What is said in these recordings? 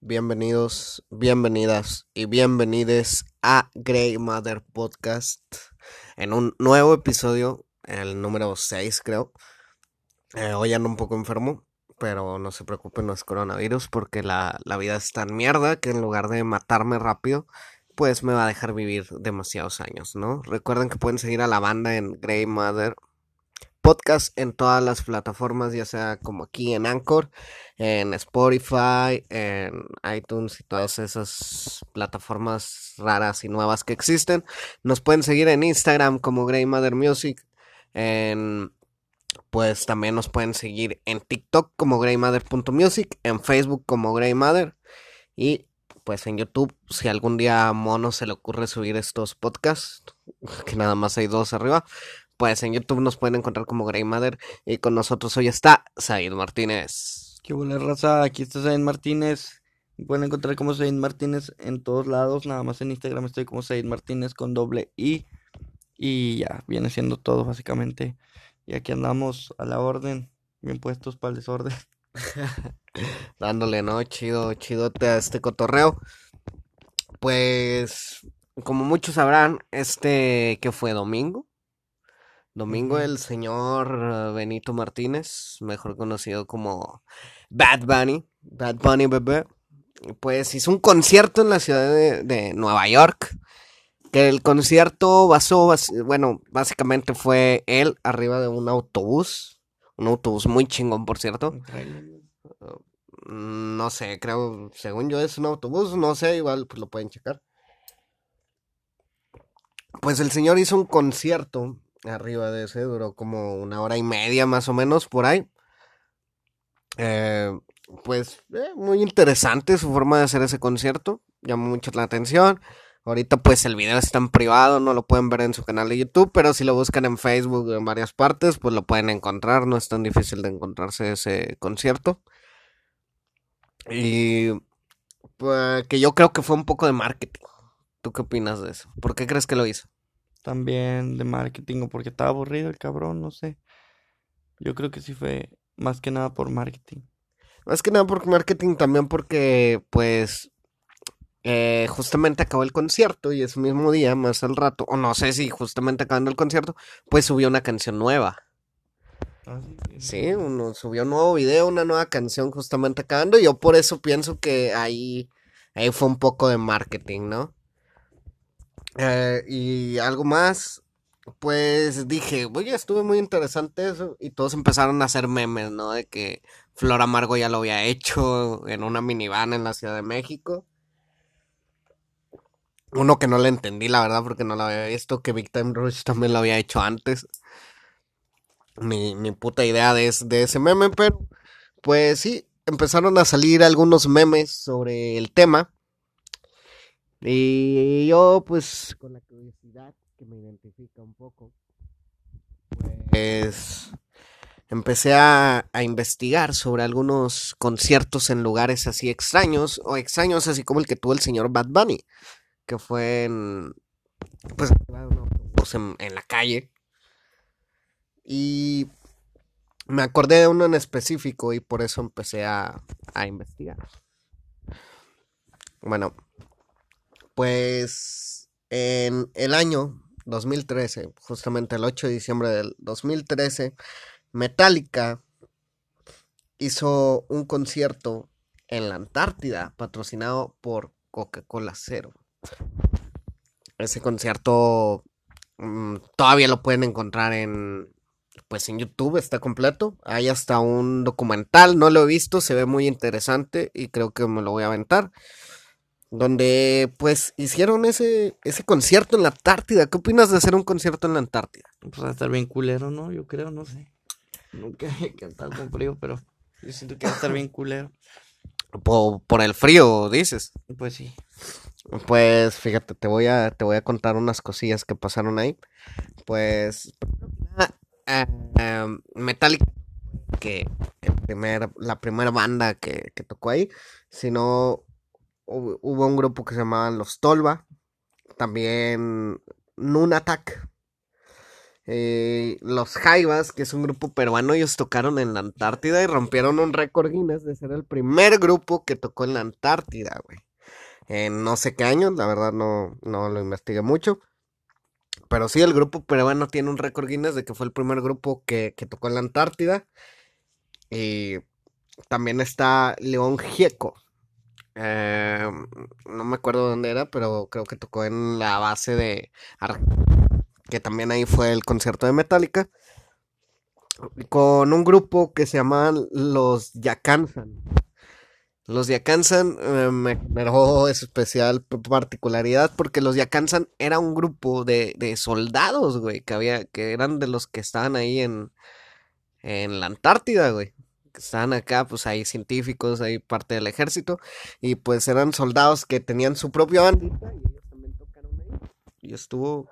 bienvenidos, bienvenidas y bienvenides a Grey Mother Podcast en un nuevo episodio, el número 6 creo. Eh, hoy ando un poco enfermo, pero no se preocupen, no es coronavirus porque la, la vida es tan mierda que en lugar de matarme rápido, pues me va a dejar vivir demasiados años, ¿no? Recuerden que pueden seguir a la banda en Grey Mother podcast en todas las plataformas, ya sea como aquí en Anchor, en Spotify, en iTunes y todas esas plataformas raras y nuevas que existen. Nos pueden seguir en Instagram como Grey Mother Music. En, pues también nos pueden seguir en TikTok como greymother.music, en Facebook como Grey Mother y pues en YouTube, si algún día a Mono se le ocurre subir estos podcasts, que nada más hay dos arriba, pues en YouTube nos pueden encontrar como Grey Mother. Y con nosotros hoy está Said Martínez. Qué buena raza, aquí está Said Martínez. Me pueden encontrar como Said Martínez en todos lados. Nada más en Instagram estoy como Said Martínez con doble I. Y ya, viene siendo todo básicamente. Y aquí andamos a la orden, bien puestos para el desorden. Dándole, ¿no? Chido, chidote a este cotorreo. Pues, como muchos sabrán, este que fue domingo, Domingo el señor eh, Benito Martínez, mejor conocido como Bad Bunny, Bad Bunny bebé, pues hizo un concierto en la ciudad de, Nueva York. Que el concierto basó, bueno, básicamente fue él arriba de un autobús, un autobús muy chingón, por cierto. No sé, creo, según yo es un autobús, no sé, igual pues lo pueden checar. Pues el señor hizo un concierto arriba de ese, duró como una hora y media más o menos por ahí. Eh, pues eh, muy interesante su forma de hacer ese concierto, llamó mucho la atención. Ahorita pues el video está en privado, no lo pueden ver en su canal de YouTube, pero si lo buscan en Facebook en varias partes, pues lo pueden encontrar, no es tan difícil de encontrarse ese concierto. Y pues, que yo creo que fue un poco de marketing. ¿Tú qué opinas de eso? ¿Por qué crees que lo hizo? También de marketing o porque estaba aburrido el cabrón, no sé. Yo creo que sí fue más que nada por marketing. Más que nada por marketing también porque pues eh, justamente acabó el concierto y ese mismo día, más al rato, o no sé si justamente acabando el concierto, pues subió una canción nueva. Ah, sí, uno subió un nuevo video, una nueva canción justamente acabando y yo por eso pienso que ahí, ahí fue un poco de marketing, ¿no? Eh, y algo más, pues dije, oye, estuve muy interesante eso. Y todos empezaron a hacer memes, ¿no? De que Flor Amargo ya lo había hecho en una minivan en la Ciudad de México. Uno que no le entendí, la verdad, porque no lo había visto, que Big Time Rush también lo había hecho antes. Ni, ni puta idea de, de ese meme, pero pues sí, empezaron a salir algunos memes sobre el tema. Y yo, pues, con la curiosidad que me identifica un poco, pues empecé a, investigar sobre algunos conciertos en lugares así extraños, o extraños así como el que tuvo el señor Bad Bunny, que fue en, pues, en, en la calle. Y me acordé de uno en específico y por eso empecé a, a investigar. Bueno, pues en el año 2013, justamente el 8 de diciembre del 2013, Metallica hizo un concierto en la Antártida patrocinado por Coca-Cola Cero. Ese concierto mm, todavía lo pueden encontrar en pues en YouTube está completo. Hay hasta un documental, no lo he visto, se ve muy interesante y creo que me lo voy a aventar donde pues hicieron ese, ese concierto en la Antártida. ¿Qué opinas de hacer un concierto en la Antártida? Pues va a estar bien culero, ¿no? Yo creo, no sé. Nunca he cantado con frío, pero yo siento que va a estar bien culero. Por, por, el frío, dices. Pues sí. Pues fíjate, te voy a, te voy a contar unas cosillas que pasaron ahí. Pues uh, Metallica, que el primer, la primera banda que, que tocó ahí, sino hubo un grupo que se llamaban Los Tolva, también Nunatak, Eh, los Jaivas, que es un grupo peruano, ellos tocaron en la Antártida y rompieron un récord Guinness de ser el primer grupo que tocó en la Antártida, güey. En no sé qué año, la verdad no, no lo investigué mucho. Pero sí, el grupo peruano tiene un récord Guinness de que fue el primer grupo que, que tocó en la Antártida. Y también está León Gieco. Eh, no me acuerdo dónde era, pero creo que tocó en la base de que también ahí fue el concierto de Metallica con un grupo que se llaman los Yakansan. Los Yakansan eh, me generó especial particularidad porque los Yakansan era un grupo de, de, soldados, güey, que había, que eran de los que estaban ahí en, en la Antártida, güey estaban acá, pues hay científicos, hay parte del ejército, y pues eran soldados que tenían su propia bandita y ellos también tocaron ahí. Y estuvo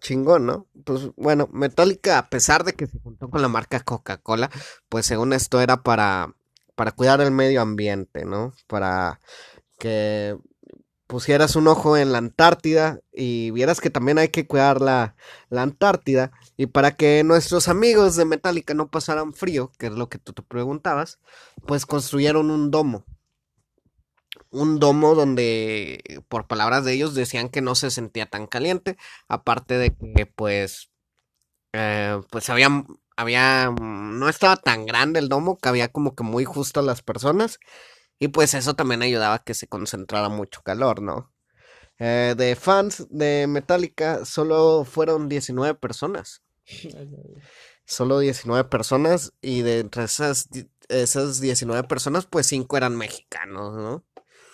chingón, ¿no? Pues bueno, Metallica, a pesar de que se juntó con la marca Coca-Cola, pues según esto era para, para cuidar el medio ambiente, ¿no? Para que pusieras un ojo en la Antártida y vieras que también hay que cuidar la, la, Antártida y para que nuestros amigos de Metallica no pasaran frío, que es lo que tú te preguntabas, pues construyeron un domo. Un domo donde, por palabras de ellos, decían que no se sentía tan caliente, aparte de que pues, eh, pues había, había, no estaba tan grande el domo, que había como que muy justo a las personas y pues eso también ayudaba a que se concentrara mucho calor, ¿no? Eh, de fans de Metallica solo fueron 19 personas. solo 19 personas y de entre esas, esas 19 personas pues 5 eran mexicanos, ¿no?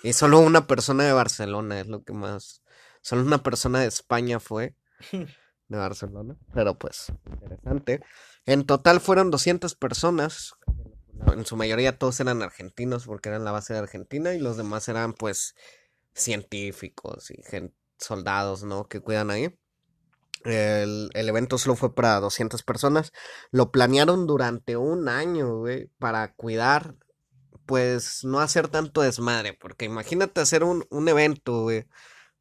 Y solo una persona de Barcelona es lo que más... Solo una persona de España fue de Barcelona. Pero pues, interesante. En total fueron 200 personas en su mayoría todos eran argentinos porque eran la base de Argentina y los demás eran pues científicos y soldados, ¿no? Que cuidan ahí. El, evento solo fue para 200 personas. Lo planearon durante un año, güey, para cuidar, pues no hacer tanto desmadre, porque imagínate hacer un, evento, güey,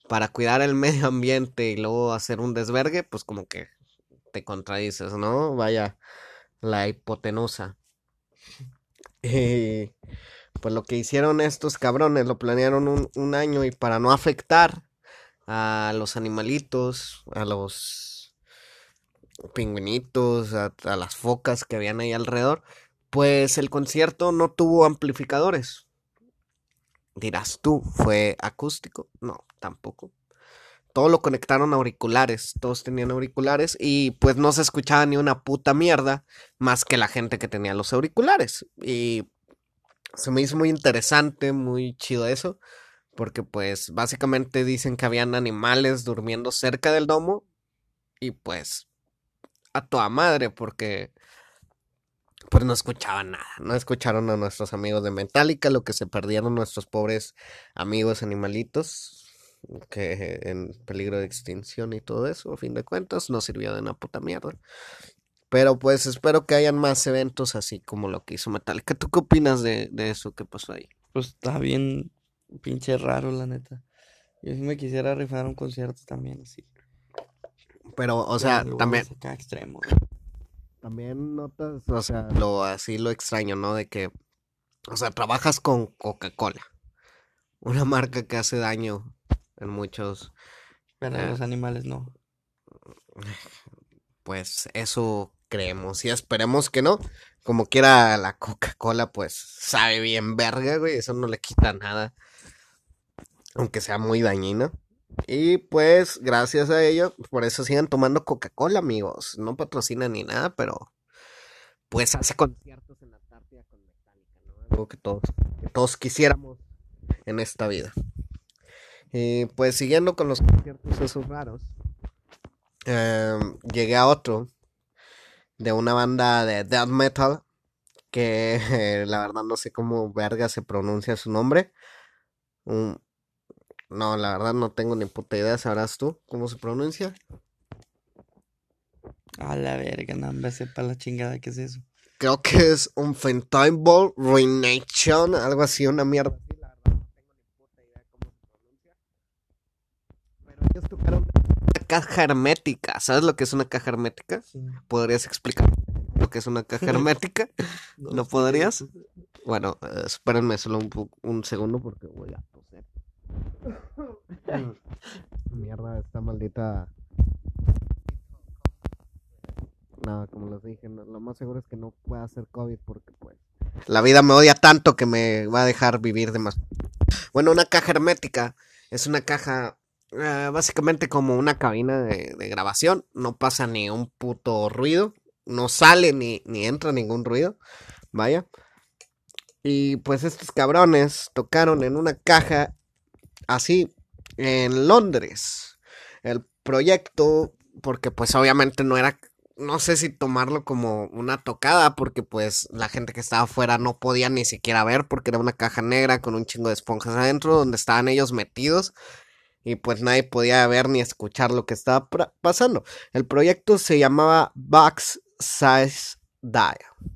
para cuidar el medio ambiente y luego hacer un desvergue, pues como que te contradices, ¿no? Vaya, la hipotenusa. pues lo que hicieron estos cabrones, lo planearon un, año y para no afectar a los animalitos, a los pingüinitos, a, a las focas que habían ahí alrededor, pues el concierto no tuvo amplificadores. Dirás tú, ¿fue acústico? No, tampoco todo lo conectaron a auriculares, todos tenían auriculares y pues no se escuchaba ni una puta mierda más que la gente que tenía los auriculares. Y se me hizo muy interesante, muy chido eso, porque pues básicamente dicen que habían animales durmiendo cerca del domo y pues a toda madre porque pues no escuchaban nada, no escucharon a nuestros amigos de Metallica, lo que se perdieron nuestros pobres amigos animalitos que en peligro de extinción y todo eso, a fin de cuentas, no sirvió de una puta mierda. Pero pues espero que hayan más eventos así como lo que hizo Metallica. ¿Tú qué opinas de, de eso que pasó ahí? Pues está bien pinche raro, la neta. Yo sí me quisiera rifar un concierto también así. Pero, o sea, también... extremo. También notas, o sea, lo así lo extraño, ¿no? De que, o sea, trabajas con Coca-Cola. Una marca que hace daño en muchos. Pero eh, los animales no. Pues eso creemos y esperemos que no. Como quiera la Coca-Cola, pues sabe bien verga, güey. Eso no le quita nada. Aunque sea muy dañino. Y pues, gracias a ello, por eso sigan tomando Coca-Cola, amigos. No patrocinan ni nada, pero pues hace conciertos en la tarde con Metallica, ¿no? Algo que todos, que todos quisiéramos en esta vida. Y pues siguiendo con los conciertos esos raros, em, llegué a otro de una banda de death metal que la verdad no sé cómo verga se pronuncia su nombre. no, la verdad no tengo ni puta idea, sabrás tú cómo se pronuncia. A la verga, no me sepa la chingada que es eso. Creo que es un Fentable Ruination, algo así, una mierda caja hermética. ¿Sabes lo que es una caja hermética? Sí. ¿Podrías explicar lo que es una caja hermética? ¿No podrías? Bueno, eh, espérenme solo un, un segundo porque voy a toser. Mierda, esta maldita. Nada, como les dije, no- lo más seguro es que no pueda hacer COVID porque pues la vida me odia tanto que me va a dejar vivir de más. Bueno, una caja hermética es una caja eh, básicamente como una cabina de, de grabación. No pasa ni un puto ruido. No sale ni, ni entra ningún ruido. Vaya. Y pues estos cabrones tocaron en una caja así en Londres. El proyecto, porque pues obviamente no era, no sé si tomarlo como una tocada, porque pues la gente que estaba afuera no podía ni siquiera ver, porque era una caja negra con un chingo de esponjas adentro, donde estaban ellos metidos. Y pues nadie podía ver ni escuchar lo que estaba pasando. El proyecto se llamaba Box Size Die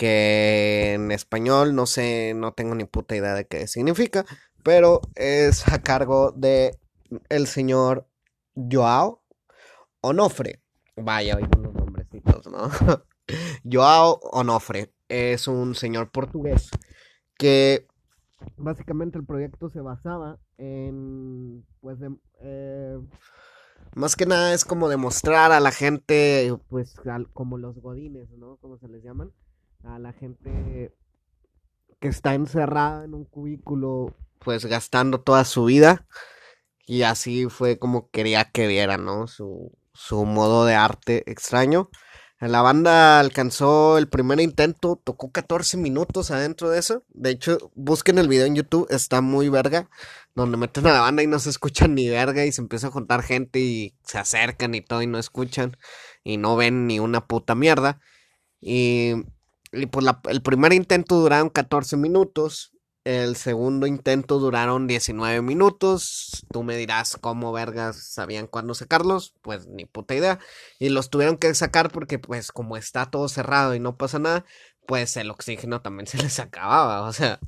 que en español no sé, no tengo ni puta idea de qué significa, pero es a cargo de el señor Joao Onofre. Vaya, oigo los nombrecitos, ¿no? Joao Onofre es un señor portugués que básicamente el proyecto se basaba en, pues, de- eh, más que nada es como demostrar a la gente, pues, al- como los godines, ¿no? Como se les llaman, a la gente que está encerrada en un cubículo, pues, gastando toda su vida. Y así fue como quería que vieran, ¿no? Su, su modo de arte extraño. La banda alcanzó el primer intento, tocó 14 minutos adentro de eso. De hecho, busquen el video en YouTube, está muy verga, donde meten a la banda y no se escuchan ni verga y se empieza a juntar gente y se acercan y todo y no escuchan y no ven ni una puta mierda. Y, pues el primer intento duraron 14 minutos, el segundo intento duraron 19 minutos. Tú me dirás cómo vergas sabían cuándo sacarlos, pues ni puta idea. Y los tuvieron que sacar porque pues como está todo cerrado y no pasa nada, pues el oxígeno también se les acababa. O sea,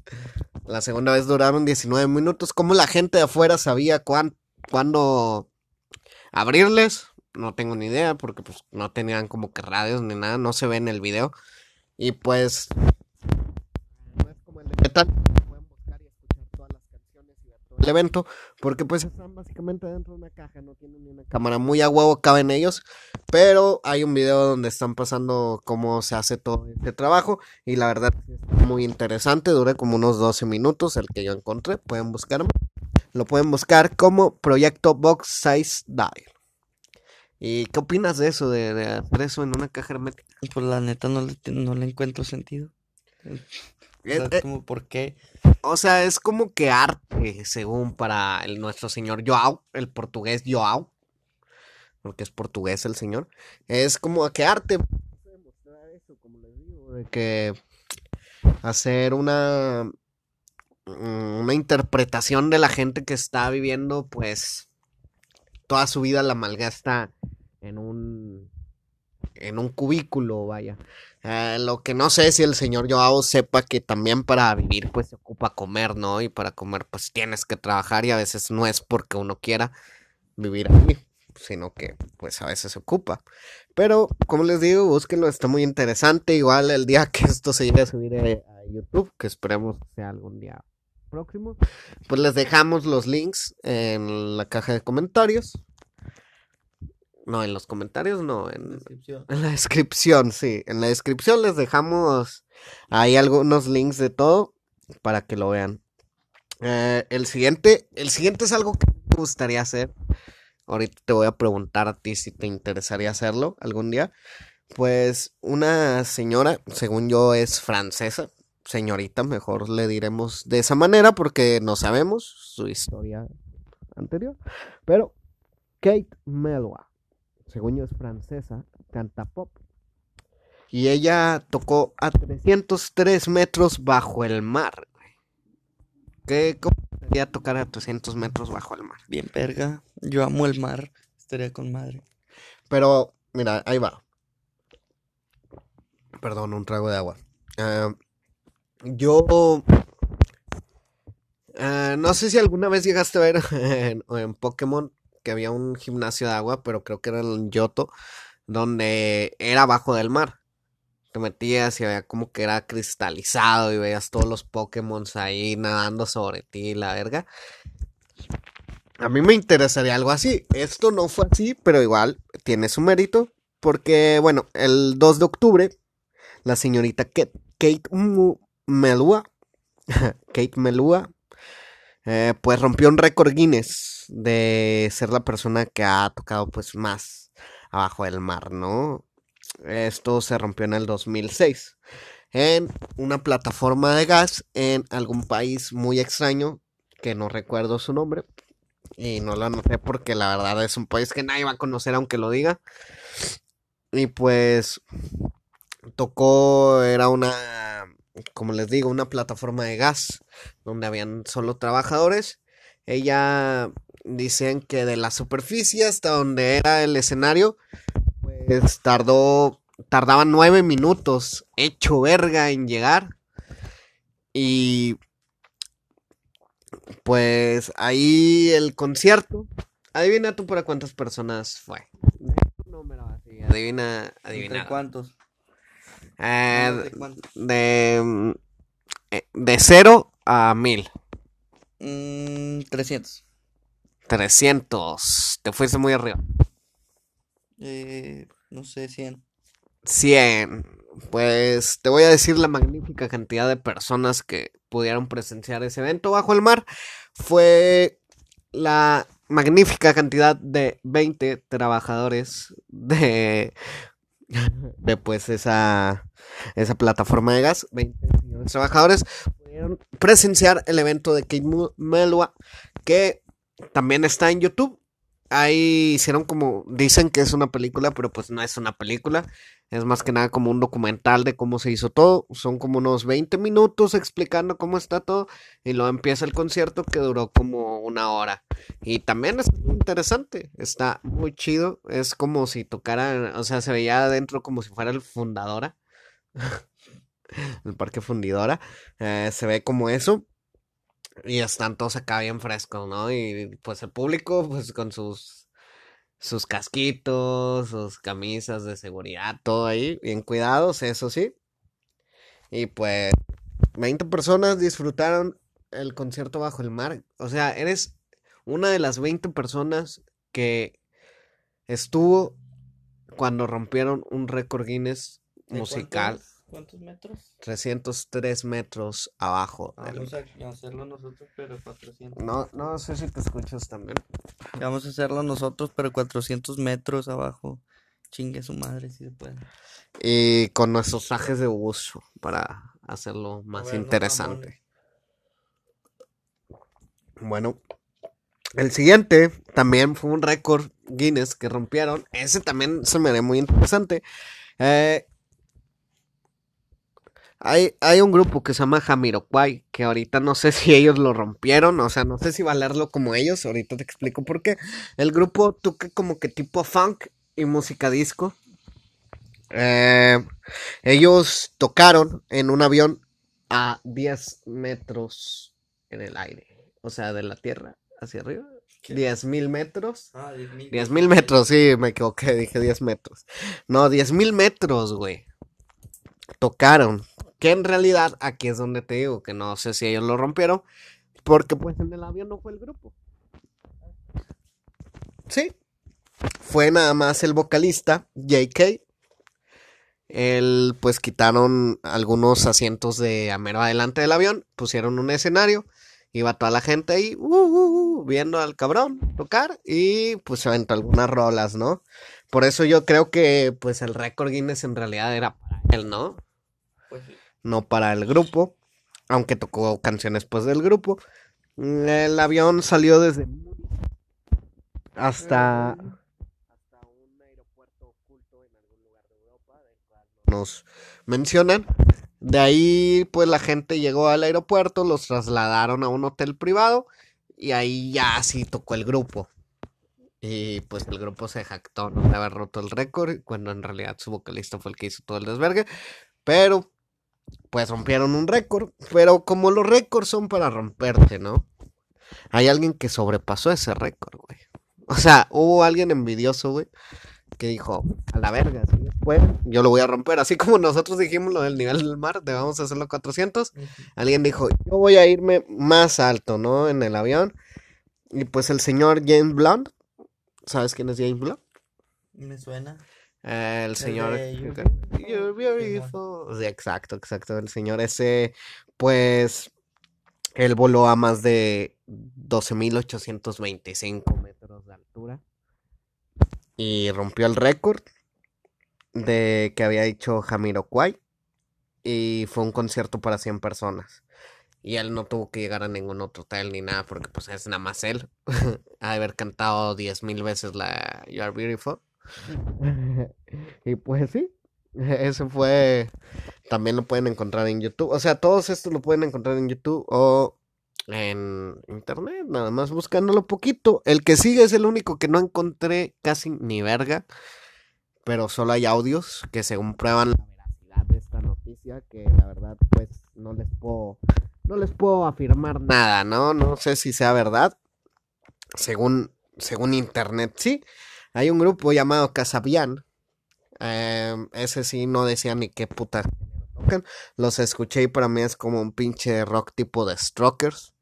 la segunda vez duraron 19 minutos. ¿Cómo la gente de afuera sabía cuán, cuándo abrirles? No tengo ni idea porque pues no tenían como que radios ni nada, no se ve en el video. Y pues no es el evento, porque pues están básicamente dentro de una caja, no tienen ni una cámara, muy a huevo caben ellos, pero hay un video donde están pasando cómo se hace todo este trabajo y la verdad está muy interesante, dura como unos 12 minutos el que yo encontré, pueden buscarme, lo pueden buscar como Proyecto Box Size Dial. ¿Y qué opinas de eso, de, de hacer eso en una caja hermética? Pues la neta no le, no le encuentro sentido. O sea, es eh, como, ¿por qué? O sea, es como que arte, según para el, nuestro señor Joao, el portugués Joao, porque es portugués el señor. Es como que arte. demostrar eso, como les digo, de que hacer una, una interpretación de la gente que está viviendo, pues, toda su vida la malgasta en un, en un cubículo, vaya. Eh, lo que no sé es si el señor Joao sepa que también para vivir pues se ocupa comer, ¿no? Y para comer pues tienes que trabajar y a veces no es porque uno quiera vivir ahí, sino que pues a veces se ocupa. Pero como les digo, búsquenlo, está muy interesante. Igual el día que esto se llegue a subir a, a YouTube, que esperemos que sea algún día próximo, pues les dejamos los links en la caja de comentarios. No, en los comentarios, no, en, Descripción. en la descripción, sí. En la descripción les dejamos ahí algunos links de todo para que lo vean. Eh, el siguiente, el siguiente es algo que me gustaría hacer. Ahorita te voy a preguntar a ti si te interesaría hacerlo algún día. Pues una señora, según yo es francesa, señorita, mejor le diremos de esa manera porque no sabemos su historia anterior. Pero Kate Melua, según yo es francesa, canta pop. Y ella tocó a 303 metros bajo el mar. ¿Qué cómo sería tocar a 300 metros bajo el mar? Bien, verga. Yo amo el mar. Estaría con madre. Pero, mira, ahí va. Perdón, un trago de agua. Ah, yo... ah, no sé si alguna vez llegaste a ver en, en Pokémon que había un gimnasio de agua, pero creo que era en Yoto, donde era abajo del mar. Te metías y había como que era cristalizado y veías todos los Pokémon ahí nadando sobre ti, la verga. A mí me interesaría algo así. Esto no fue así, pero igual tiene su mérito. Porque, bueno, el 2 de octubre, la señorita Kate, Kate Melua, Kate Melua, eh, pues rompió un récord Guinness de ser la persona que ha tocado pues más abajo del mar, ¿no? Esto se rompió en el 2006 en una plataforma de gas en algún país muy extraño que no recuerdo su nombre y no lo anoté porque la verdad es un país que nadie va a conocer aunque lo diga. Y pues tocó, era una, como les digo, una plataforma de gas donde habían solo trabajadores. Ella dicen que de la superficie hasta donde era el escenario, pues tardó, tardaba nueve minutos hecho verga en llegar. Y pues ahí el concierto. Adivina tú para cuántas personas fue. Adivina, adivina. ¿De cuántos? Eh, ¿De, eh, de 0 a 1000. Mm, 300. 300. Te fuiste muy arriba. Eh, no sé, 100. 100. Pues te voy a decir la magnífica cantidad de personas que pudieron presenciar ese evento bajo el mar. Fue la magnífica cantidad de 20 trabajadores de, de pues esa, esa plataforma de gas. 20 trabajadores pudieron presenciar el evento de Kate Melua que también está en YouTube ahí hicieron como, dicen que es una película, pero pues no es una película, es más que nada como un documental de cómo se hizo todo, son como unos 20 minutos explicando cómo está todo y luego empieza el concierto que duró como una hora. Y también es interesante, está muy chido, es como si tocara, o sea, se veía adentro como si fuera el fundadora, el parque fundidora, eh, se ve como eso. Y están todos acá bien frescos, ¿no? Y pues el público, pues con sus, sus casquitos, sus camisas de seguridad, todo ahí, bien cuidados, eso sí. Y pues 20 personas disfrutaron el concierto bajo el mar. O sea, eres una de las 20 personas que estuvo cuando rompieron un récord Guinness musical. ¿Cuántos metros? 303 metros abajo. Vamos a hacerlo nosotros, pero 400. No, no sé si te escuchas también. Vamos a hacerlo nosotros, pero 400 metros abajo. Chingue su madre, si se puede. Y con nuestros trajes de uso para hacerlo más interesante. Bueno, el siguiente también fue un récord Guinness que rompieron. Ese también se me ve muy interesante. Eh, hay, hay un grupo que se llama Jamiroquai, que ahorita no sé si ellos lo rompieron, o sea, no sé si valerlo como ellos, ahorita te explico por qué. El grupo toca como que tipo funk y música disco. Eh, ellos tocaron en un avión a 10 metros en el aire, o sea, de la tierra hacia arriba. 10 mil metros. Ah, 10 mil. 10 mil metros, sí, me equivoqué, dije 10 metros. No, 10 mil metros, güey. Tocaron que en realidad aquí es donde te digo que no sé si ellos lo rompieron. Porque pues en el avión no fue el grupo. Sí. Fue nada más el vocalista, JK. Él pues quitaron algunos asientos de amero adelante del avión. Pusieron un escenario. Iba toda la gente ahí uh, uh, uh, viendo al cabrón tocar. Y pues se aventó algunas rolas, ¿no? Por eso yo creo que pues el récord Guinness en realidad era para él, ¿no? Pues sí no para el grupo, aunque tocó canciones pues del grupo. El avión salió desde hasta, hasta un aeropuerto oculto en algún lugar de Europa, nos mencionan. De ahí pues la gente llegó al aeropuerto, los trasladaron a un hotel privado y ahí ya sí tocó el grupo. Y pues el grupo se jactó ¿no? de haber roto el récord, cuando en realidad su vocalista fue el que hizo todo el desvergue. Pero pues rompieron un récord. Pero como los récords son para romperte, ¿no? Hay alguien que sobrepasó ese récord, güey. O sea, hubo alguien envidioso, güey, que dijo, a la verga, si yo lo voy a romper. Así como nosotros dijimos lo del nivel del mar, de vamos a hacerlo 400. Alguien dijo, yo voy a irme más alto, ¿no? En el avión. Y pues el señor James Blunt, ¿sabes quién es James Blunt? Me suena. Eh, el señor. You're Beautiful. Sí, exacto, exacto. El señor ese, pues, él voló a más de 12.825 metros de altura. Y rompió el récord de que había hecho Jamiroquai. Y fue un concierto para 100 personas. Y él no tuvo que llegar a ningún otro hotel ni nada, porque pues es nada más él. haber cantado 10.000 veces la You Are Beautiful. y pues sí, eso fue. También lo pueden encontrar en YouTube. O sea, todos estos lo pueden encontrar en YouTube o en internet, nada más buscándolo poquito. El que sigue es el único que no encontré casi ni verga. Pero solo hay audios que según prueban la veracidad de esta noticia. Que la verdad, pues, no les puedo. No les puedo afirmar nada, ¿no? No sé si sea verdad. Según, según internet, sí. Hay un grupo llamado Casabian. Eh, ese sí no decía ni qué puta. Los escuché y para mí es como un pinche rock tipo de Strokers.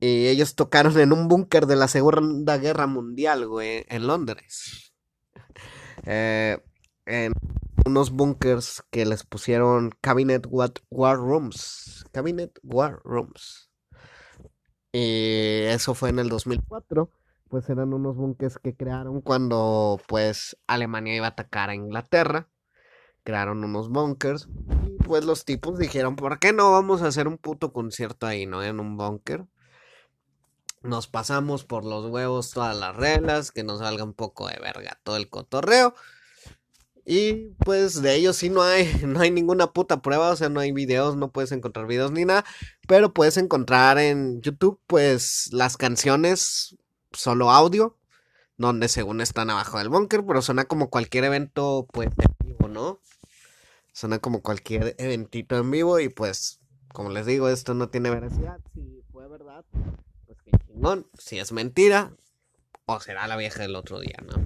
Y ellos tocaron en un búnker de la Segunda Guerra Mundial, güey, en Londres. Eh, en unos bunkers que les pusieron Cabinet War, War Rooms. Cabinet War Rooms. Y eso fue en el 2004 pues eran unos bunkers que crearon cuando pues Alemania iba a atacar a Inglaterra. Crearon unos bunkers y pues los tipos dijeron, ¿por qué no vamos a hacer un puto concierto ahí, no? En un búnker. Nos pasamos por los huevos todas las reglas, que nos salga un poco de verga todo el cotorreo. Y pues de ellos sí no hay, no hay ninguna puta prueba, o sea, no hay videos, no puedes encontrar videos ni nada, pero puedes encontrar en YouTube pues las canciones solo audio, donde según están abajo del búnker, pero suena como cualquier evento, pues, en vivo, ¿no? Suena como cualquier eventito en vivo y pues, como les digo, esto no tiene veracidad. Si fue verdad, pues qué chingón. Si es mentira, o será la vieja del otro día, ¿no?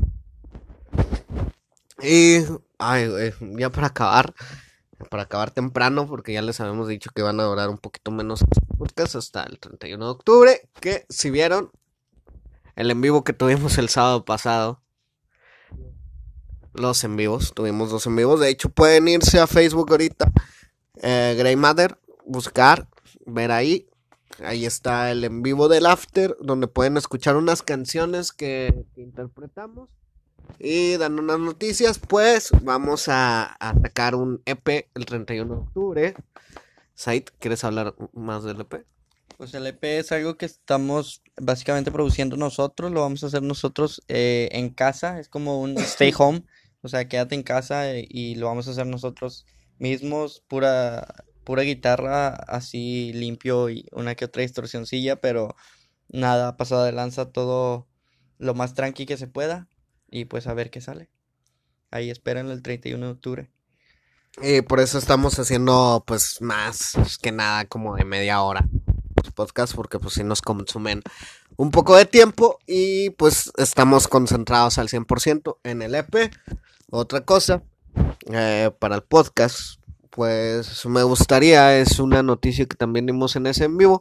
Y, ay, güey, ya para acabar, para acabar temprano, porque ya les habíamos dicho que van a durar un poquito menos el podcast hasta el 31 de octubre, que si vieron, el en vivo que tuvimos el sábado pasado. Los en vivos, tuvimos dos en vivos. De hecho, pueden irse a Facebook ahorita. Eh, Grey Mother, buscar, ver ahí. Ahí está el en vivo del After, donde pueden escuchar unas canciones que, interpretamos. Y dan unas noticias, pues vamos a, a sacar un EP el 31 de octubre. Said, ¿quieres hablar más del EP? Pues el EP es algo que estamos básicamente produciendo nosotros, lo vamos a hacer nosotros eh, en casa, es como un stay home, o sea, quédate en casa eh, y lo vamos a hacer nosotros mismos, pura, pura guitarra así limpio y una que otra distorsioncilla, pero nada pasado de lanza, todo lo más tranqui que se pueda y pues a ver qué sale. Ahí esperen el 31 de octubre. Y por eso estamos haciendo pues más que nada como de media hora los podcasts porque pues sí nos consumen un poco de tiempo y pues estamos concentrados al 100% en el EP. Otra cosa eh, para el podcast pues me gustaría, es una noticia que también dimos en ese en vivo.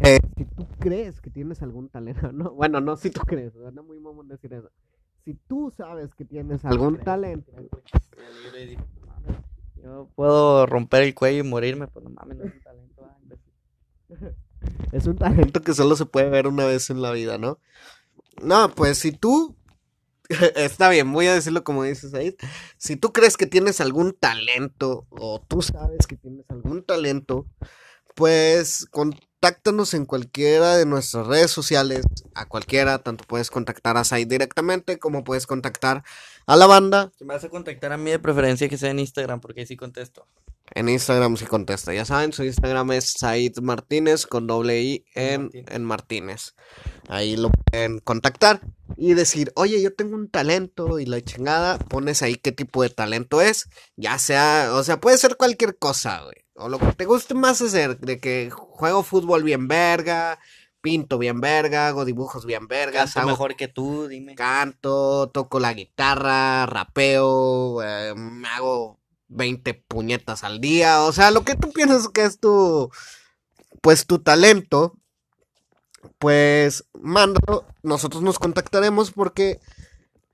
Eh, si tú crees que tienes algún talento, no, bueno, no si tú crees, no muy mamón decir eso. Si tú sabes que tienes algún talento, Yo puedo romper el cuello y morirme, pues no mames, no es un talento. Es un talento que solo se puede ver una vez en la vida, ¿no? No, pues si tú... Está bien, voy a decirlo como dices ahí. Si tú crees que tienes algún talento o tú sabes que tienes algún talento, pues contáctanos en cualquiera de nuestras redes sociales, a cualquiera, tanto puedes contactar a Said directamente como puedes contactar a la banda. Si me vas a contactar a mí de preferencia que sea en Instagram, porque ahí sí contesto. En Instagram si contesta, ya saben, su Instagram es Said Martínez con doble I en, Martínez. en Martínez. Ahí lo pueden contactar y decir, oye, yo tengo un talento y la chingada, pones ahí qué tipo de talento es, ya sea, o sea, puede ser cualquier cosa, güey. O lo que te guste más hacer, de que juego fútbol bien verga, pinto bien verga, hago dibujos bien vergas, Canto hago mejor que tú, dime. canto, toco la guitarra, rapeo, eh, me hago 20 puñetas al día, o sea, lo que tú piensas que es tu, pues tu talento, pues mándalo, nosotros nos contactaremos porque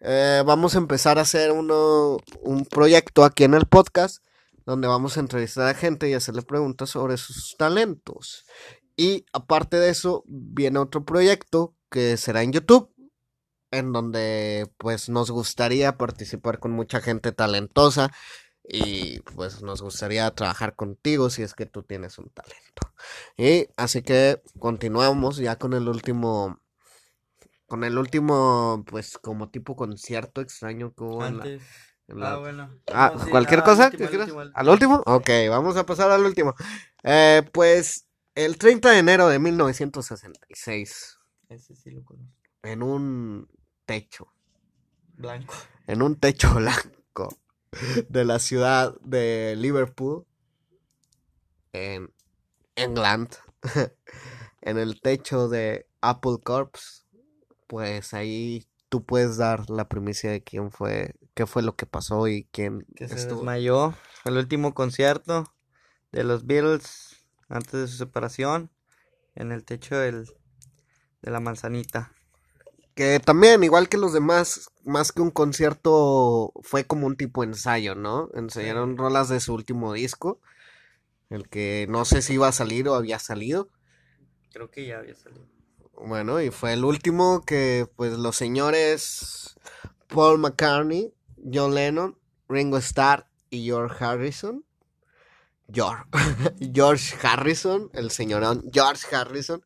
eh, vamos a empezar a hacer uno, un proyecto aquí en el podcast donde vamos a entrevistar a gente y hacerle preguntas sobre sus talentos. Y aparte de eso, viene otro proyecto que será en YouTube, en donde pues nos gustaría participar con mucha gente talentosa y pues nos gustaría trabajar contigo si es que tú tienes un talento. Y así que continuamos ya con el último con el último pues como tipo concierto extraño que hubo en la, Ah, bueno. Ah, No, sí, ¿cualquier al cosa? último, al ¿Al último? Ok, vamos a pasar al último. Eh, pues el 30 de enero de 1966, Ese sí lo conozco. en un techo, Blanco. en un techo blanco de la ciudad de Liverpool, en England, en el techo de Apple Corps, pues ahí tú puedes dar la primicia de quién fue, qué fue lo que pasó y quién Que se estuvo. desmayó. El último concierto de los Beatles antes de su separación. En el techo del, de la manzanita. Que también, igual que los demás, más que un concierto, fue como un tipo ensayo, ¿no? Ensayaron rolas de su último disco, el que no sé si iba a salir o había salido. Creo que ya había salido. Bueno, y fue el último que, pues, los señores Paul McCartney, John Lennon, Ringo Starr y George Harrison. George, George Harrison, el señorón George Harrison,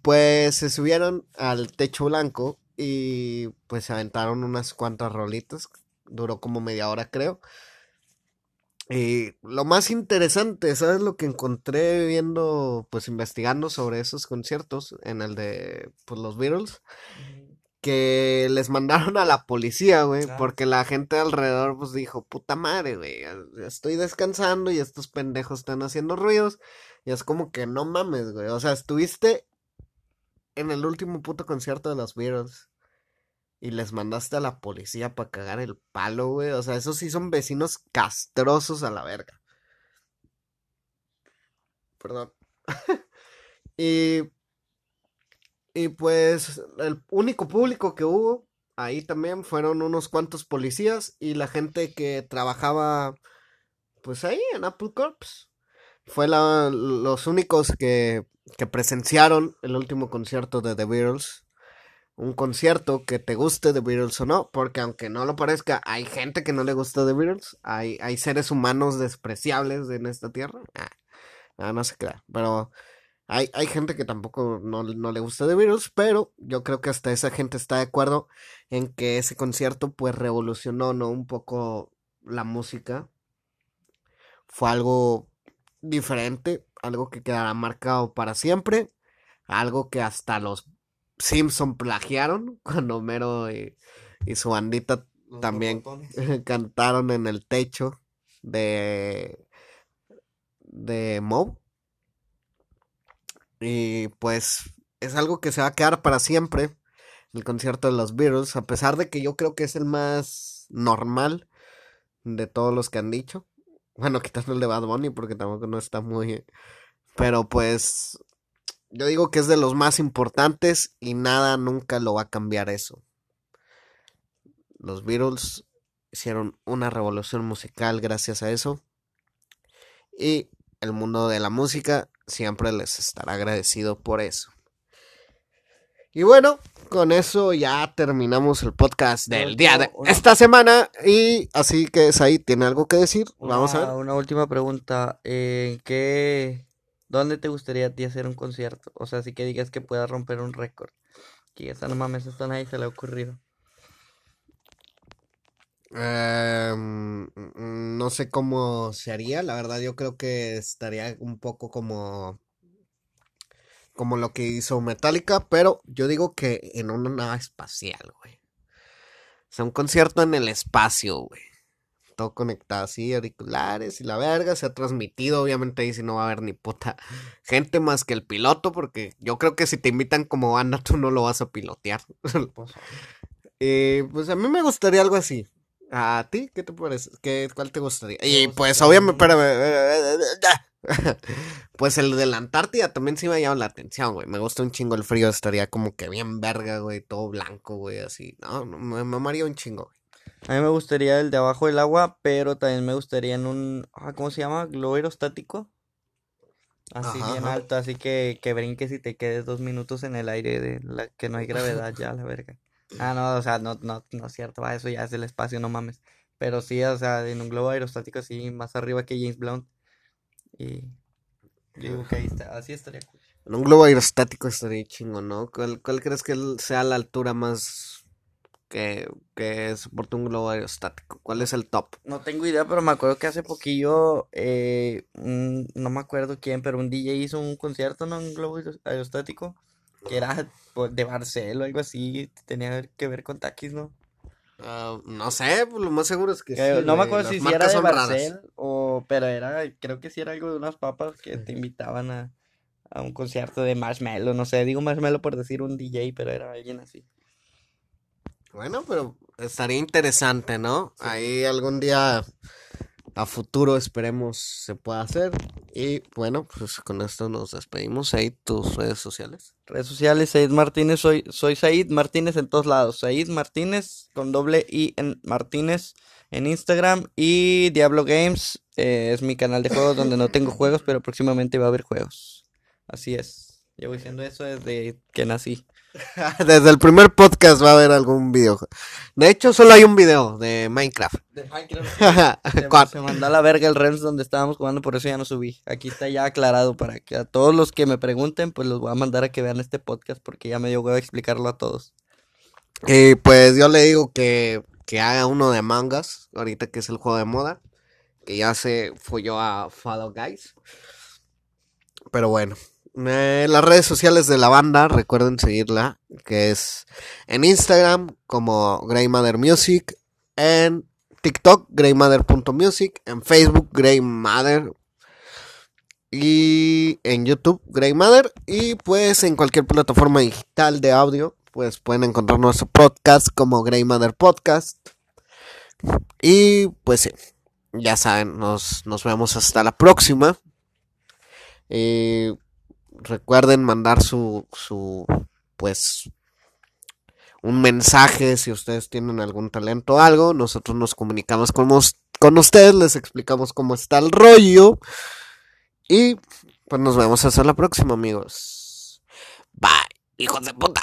pues se subieron al techo blanco y pues se aventaron unas cuantas rolitas. Duró como media hora, creo. Y lo más interesante, ¿sabes lo que encontré viendo, pues investigando sobre esos conciertos en el de pues, los Beatles? Que les mandaron a la policía, güey, Ah. porque la gente alrededor pues dijo, puta madre, güey, estoy descansando y estos pendejos están haciendo ruidos. Y es como que no mames, güey, o sea, estuviste en el último puto concierto de los Beatles y les mandaste a la policía para cagar el palo, güey. O sea, esos sí son vecinos castrosos a la verga. Perdón. y, y pues el único público que hubo ahí también fueron unos cuantos policías y la gente que trabajaba pues ahí en Apple Corps. Fue la- los únicos que, que presenciaron el último concierto de The Beatles un concierto que te guste The Beatles o no, porque aunque no lo parezca, hay gente que no le gusta The Beatles, hay, hay seres humanos despreciables en esta tierra. Ah, no, no se crea, pero hay, hay gente que tampoco no, no le gusta The Beatles, pero yo creo que hasta esa gente está de acuerdo en que ese concierto pues revolucionó, ¿no? Un poco la música. Fue algo diferente, algo que quedará marcado para siempre, algo que hasta los Simpson plagiaron cuando Homero y, y su bandita Los También. cantaron en el techo de de Moe. Y pues es algo que se va a quedar para siempre. El concierto de los Beatles, a pesar de que yo creo que es el más normal de todos los que han dicho. Bueno, quitando el de Bad Bunny porque tampoco no está muy... Pero pues yo digo que es de los más importantes y nada nunca lo va a cambiar eso. Los Beatles hicieron una revolución musical gracias a eso. Y el mundo de la música siempre les estará agradecido por eso. Y bueno, con eso ya terminamos el podcast del día de esta semana. Y así que Said tiene algo que decir. Vamos a Una- ver. Una última pregunta. ¿En qué, dónde te gustaría a ti hacer un concierto? O sea, así que digas que puedas romper un récord. Que esa no mames, esto a nadie se le ha ocurrido. Em, mm, no sé cómo se haría, la verdad yo creo que estaría un poco como como lo que hizo Metallica, pero yo digo que en una nave espacial, güey. O sea, un concierto en el espacio, güey. todo conectado así, auriculares y la verga, se ha transmitido, obviamente ahí si no va a haber ni puta gente más que el piloto, porque yo creo que si te invitan como banda tú no lo vas a pilotear. Pues, Eh, pues a mí me gustaría algo así. ¿A ti? ¿Qué te parece? ¿Qué, ¿Cuál te gustaría? Y pues obviamente, espérame. Pues el de la Antártida también sí me llama la atención, güey. Me gusta un chingo el frío, estaría como que bien verga, güey, todo blanco, güey, así. No, no, me mamaría un chingo, güey. A mí me gustaría el de abajo del agua, pero también me gustaría en un, ah, ¿cómo se llama? Globo aerostático. Así Ajá, bien alto, así que, que brinques y te quedes dos minutos en el aire de la que no hay gravedad ya, la verga. Ah, no, o sea, no, no, no es cierto, va, eso ya es el espacio, no mames. Pero sí, o sea, en un globo aerostático así, más arriba que James Blunt. Y yo digo que ahí está, así estaría cool. En un globo aerostático estaría chingo, ¿no? ¿Cuál, cuál crees que sea la altura más que, que soporte un globo aerostático? ¿Cuál es el top? No tengo idea, pero me acuerdo que hace poquillo, eh, un- no me acuerdo quién, pero un DJ hizo un concierto, ¿no? En un globo aeros- aerostático, que era pues, de Barcel o algo así, tenía que ver con taquis, ¿no? Ah, no sé, pues lo más seguro es que Que sí, no me acuerdo si, si era de. Barcel o, pero era, creo que sí era algo de unas papas que te invitaban a, a un concierto de Marshmello, no sé, digo Marshmello por decir un DJ, pero era alguien así. Bueno, pero estaría interesante, ¿no? Ahí algún día a futuro esperemos se pueda hacer. Y bueno, pues con esto nos despedimos. Ahí tus redes sociales. Redes sociales, Said Martínez, soy, soy Said Martínez en todos lados. Said Martínez con doble I en Martínez en Instagram y Diablo Games eh, es mi canal de juegos donde no tengo juegos, pero próximamente va a haber juegos. Así es. Llevo diciendo eso desde que nací. Desde el primer podcast va a haber algún video. De hecho, solo hay un video de Minecraft. Se, mandó a la verga el Rems donde estábamos jugando, por eso ya no subí. Aquí está ya aclarado para que a todos los que me pregunten, pues los voy a mandar a que vean este podcast porque ya me dio huevo explicarlo a todos. Y pues yo le digo que, que haga uno de mangas, ahorita que es el juego de moda, que ya se folló a Follow Guys. Pero bueno, eh, las redes sociales de la banda, recuerden seguirla, que es en Instagram como Grey Mother Music, en TikTok greymother.music, en Facebook Grey Mother y en YouTube Grey Mother y pues en cualquier plataforma digital de audio pues pueden encontrar nuestro podcast como Grey Mother Podcast. Y pues sí, ya saben nos, nos vemos hasta la próxima. Y recuerden mandar su su pues un mensaje si ustedes tienen algún talento o algo nosotros nos comunicamos con, con ustedes les explicamos cómo está el rollo y pues nos vemos hasta la próxima, amigos. Bye, hijos de puta.